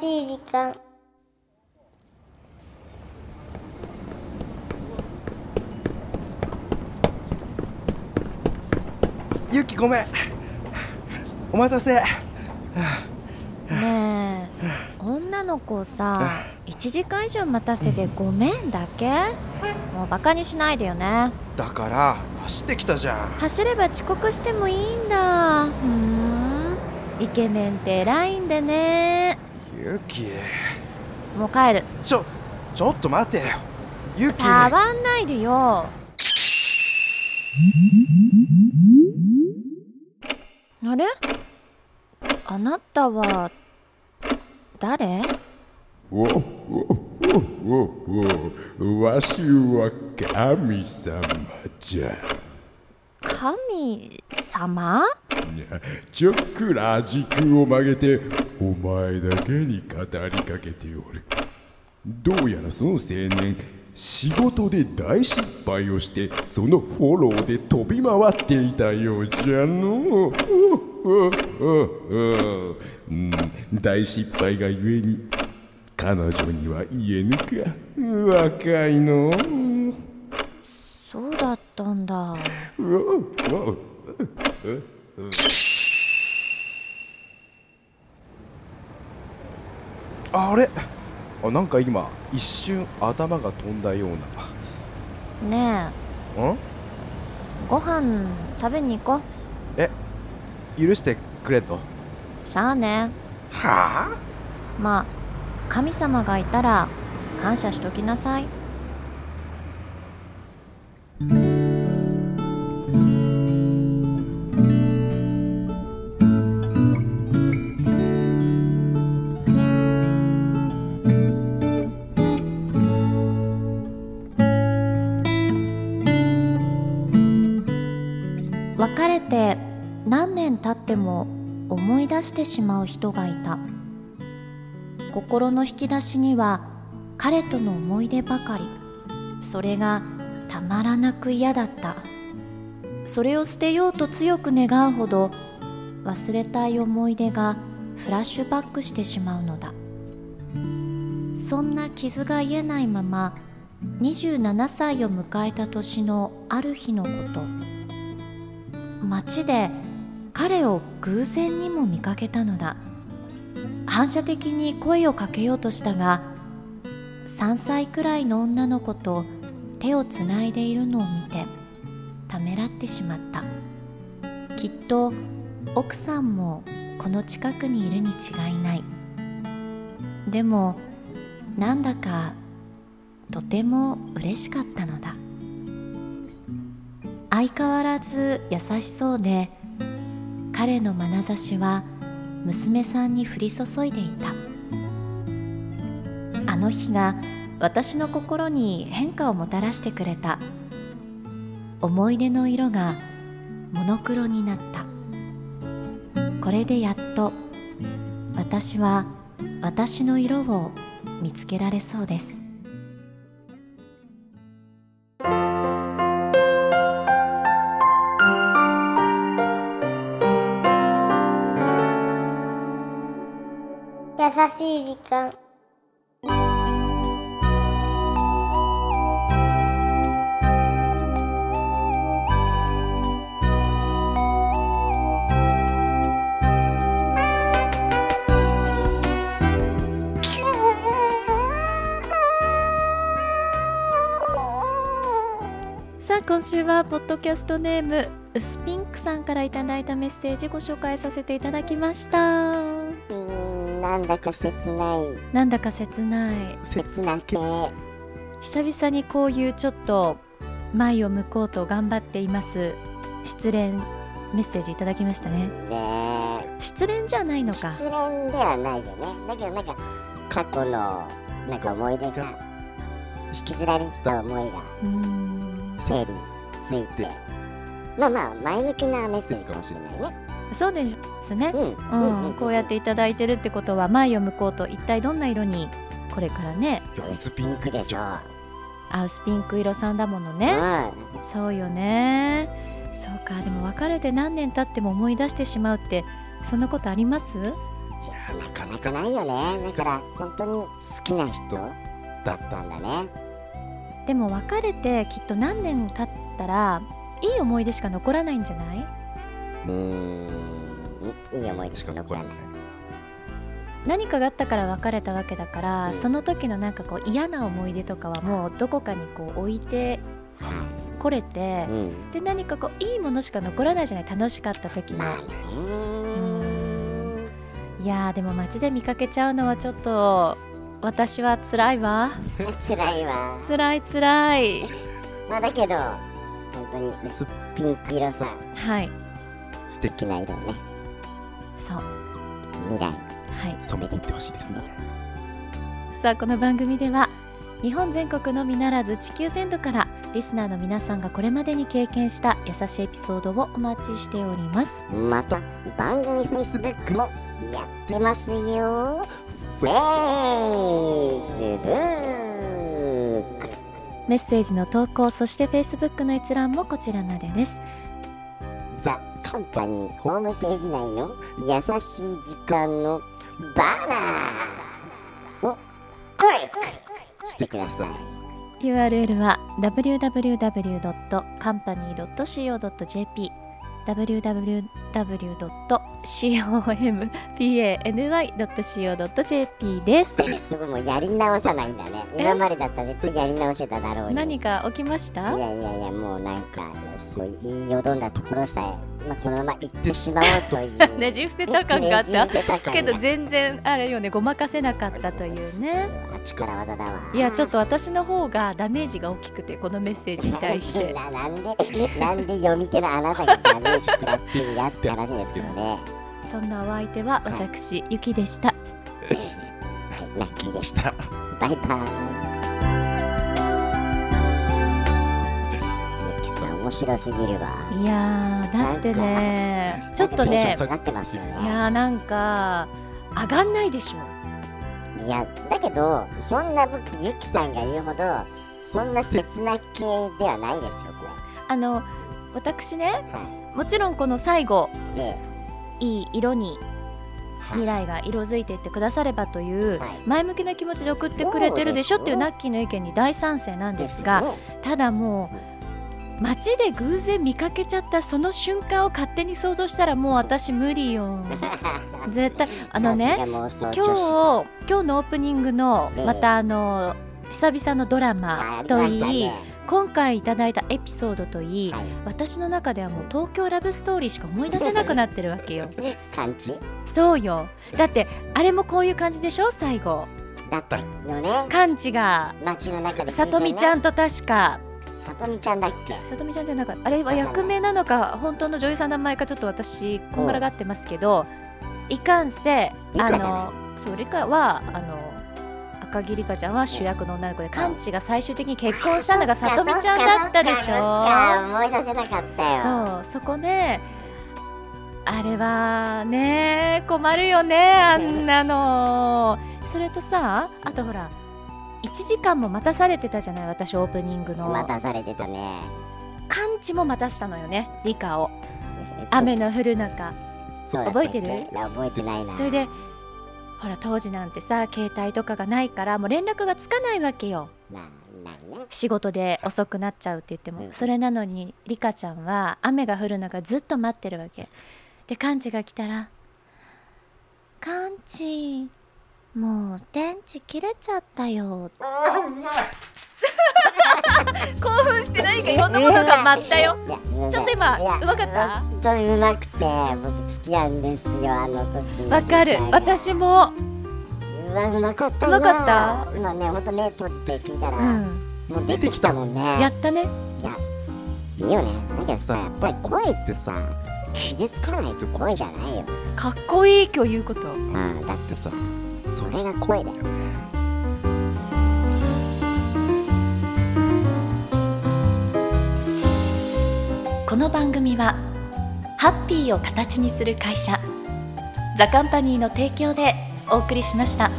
しい時間。ゆきごめん。お待たせ。ねえ女の子をさ1時間以上待たせてごめんだけ？もうバカにしないでよね。だから走ってきたじゃん。走れば遅刻してもいいんだ。ふーん。イケメンって偉いんでねゆきもう帰る。ちょちょっと待てよ。ゆき触んないでよ。あれ？あなたは誰？おおおおおわしは神様じゃ神様ちょっくら軸を曲げてお前だけに語りかけておる。どうやらその青年仕事で大失敗をしてそのフォローで飛び回っていたようじゃの。うおおおおうん大失敗がゆえに彼女には言えぬか。若いの。そうだったんだ。おおあれ？あなんか今一瞬頭が飛んだようねなうん？えご飯食べに行こ許してくれと？うさあね。はあ？まあ神様がいたら感謝しときなさいて何年経っても思い出してしまう人がいた。心の引き出しには彼との思い出ばかり。それがたまらなく嫌だった。それを捨てようと強く願うほど忘れたい思い出がフラッシュバックしてしまうのだ。そんな傷が癒えないまま27歳を迎えた年のある日のこと。街で彼を偶然にも見かけたのだ。反射的に声をかけようとしたが3歳くらいの女の子と手をつないでいるのを見てためらってしまった。きっと奥さんもこの近くにいるに違いない。でもなんだかとても嬉しかったのだ。相変わらず優しそうで彼の眼差しは娘さんに降り注いでいた。あの日が私の心に変化をもたらしてくれた。思い出の色がモノクロになった。これでやっと私は私の色を見つけられそうです。しい時間。さあ今週はポッドキャストネームウスピンクさんからいただいたメッセージご紹介させていただきました。なんだか切ない。なんだか切ない。切なくて。久々にこういうちょっと前を向こうと頑張っています。失恋メッセージいただきましたね。ね。失恋じゃないのか。失恋ではないよね。だけどなんか過去のなんか思い出が引きずられてた思いが整理ついて。まあまあ前向きなメッセージかもしれないねそうですね。うん。うん、こうやっていただいてるってことは前を向こうと一体どんな色にこれからね。いや薄ピンクでしょ。アウスピンク色さんだものうねん。そうよね。そうか。でも別れて何年経っても思い出してしまうってそんなことあります？いやなかなかないよね。だから本当に好きな人だったんだね。でも別れてきっと何年経ったらいい思い出しか残らないんじゃない？うーん。いい思い出しか残らない何かがあったから別れたわけだから、うん。その時のなんかこう嫌な思い出とかはもうどこかにこう置いてはこれてい、うん。で何かこういいものしか残らないじゃない楽しかった時の、まあね。いやーでも街で見かけちゃうのはちょっと私は辛いわ。辛いわ。辛い辛い。まあだけど本当にピンク色さはい素敵な色ね。そう。未来はい。染めていってほしいですね。さあこの番組では日本全国のみならず地球全土からリスナーの皆さんがこれまでに経験した優しいエピソードをお待ちしております。また番組 Facebook もやってますよ。Facebook メッセージの投稿そして Facebook の閲覧もこちらまでです。ザ・カンパニーホームページ内の優しい時間のバナーをクリックしてください。URL は www.company.co.jp www.company.co.jp です。そこもうやり直さないんだね今までだったら絶対やり直してただろうに。何か起きましいたやいやいやもうなんかそう言いよどんだところさえ、まあ、そのまま行ってしまおうという。ねじ伏せた感があった。けど全然あれよねごまかせなかったというね。あ力技だわ。いやちょっと私の方がダメージが大きくてこのメッセージに対して。ななんでなんで読み手のあなたがダメージ食らってんやって話ですけどね。そんなお相手は私ゆきでした。はいラッキーでした。バイバイ。ゆきさん面白すぎるわ。いやーだってねちょっとね下がってますよね。いやーなんか上がんないでしょいやだけどそんな僕ゆきさんが言うほどそんな切な系ではないですよこあの私ねれはもちろんこの最後いでいい色にはい。未来が色づいていってくださればというはい。前向きな気持ちで送ってくれてるでしょっていうナッキーの意見に大賛成なんですがただもう街で偶然見かけちゃったその瞬間を勝手に想像したらもう私無理よ。絶対あのね今日今日のオープニングのええ。またあの久々のドラマといい、ね。今回いただいたエピソードといい、はい。私の中ではもう東京ラブストーリーしか思い出せなくなってるわけよ。感じ？そうよ。だってあれもこういう感じでしょ？最後。だったよね。カンチが。街の中でさとみちゃんんと確かさとみちゃんだっけ？さとみちゃんじゃなかった。あれは役名なのか本当の女優さんの名前かちょっと私こんがらがってますけどいかんせあのそうリカはあの赤木リカちゃんは主役の女の子でカンチが最終的に結婚したのがさとみちゃんだったでしょ。思い出せなかったよ。そうそこねあれはね困るよねあんなの。それとさあとほら1時間も待たされてたじゃない私オープニングの。待たされてたね。カンチも待たしたのよねリカを。雨の降る中。覚えてる？覚えてないな。それでほら当時なんてさ携帯とかがないからもう連絡がつかないわけよ。仕事で遅くなっちゃうって言っても、うん。それなのにリカちゃんは雨が降る中ずっと待ってるわけ。でカンチが来たら「カンチもう電池切れちゃったよ」興奮して何かいろんなものが舞ったよ。ちょっと今うまかった？本当にうまくて僕好きなんですよあの時。のわかる。私も。うまかったうまかった？今ねほんと目閉じて聞いたら、うん。もう出てきたもんね。やったね。いやいいよね。だけどさやっぱり声ってさ傷つかないと声じゃないよ。かっこいい今日言うこと。うんだってさそれが声だよこの番組はハッピーを形にする会社ザカンパニーの提供でお送りしました。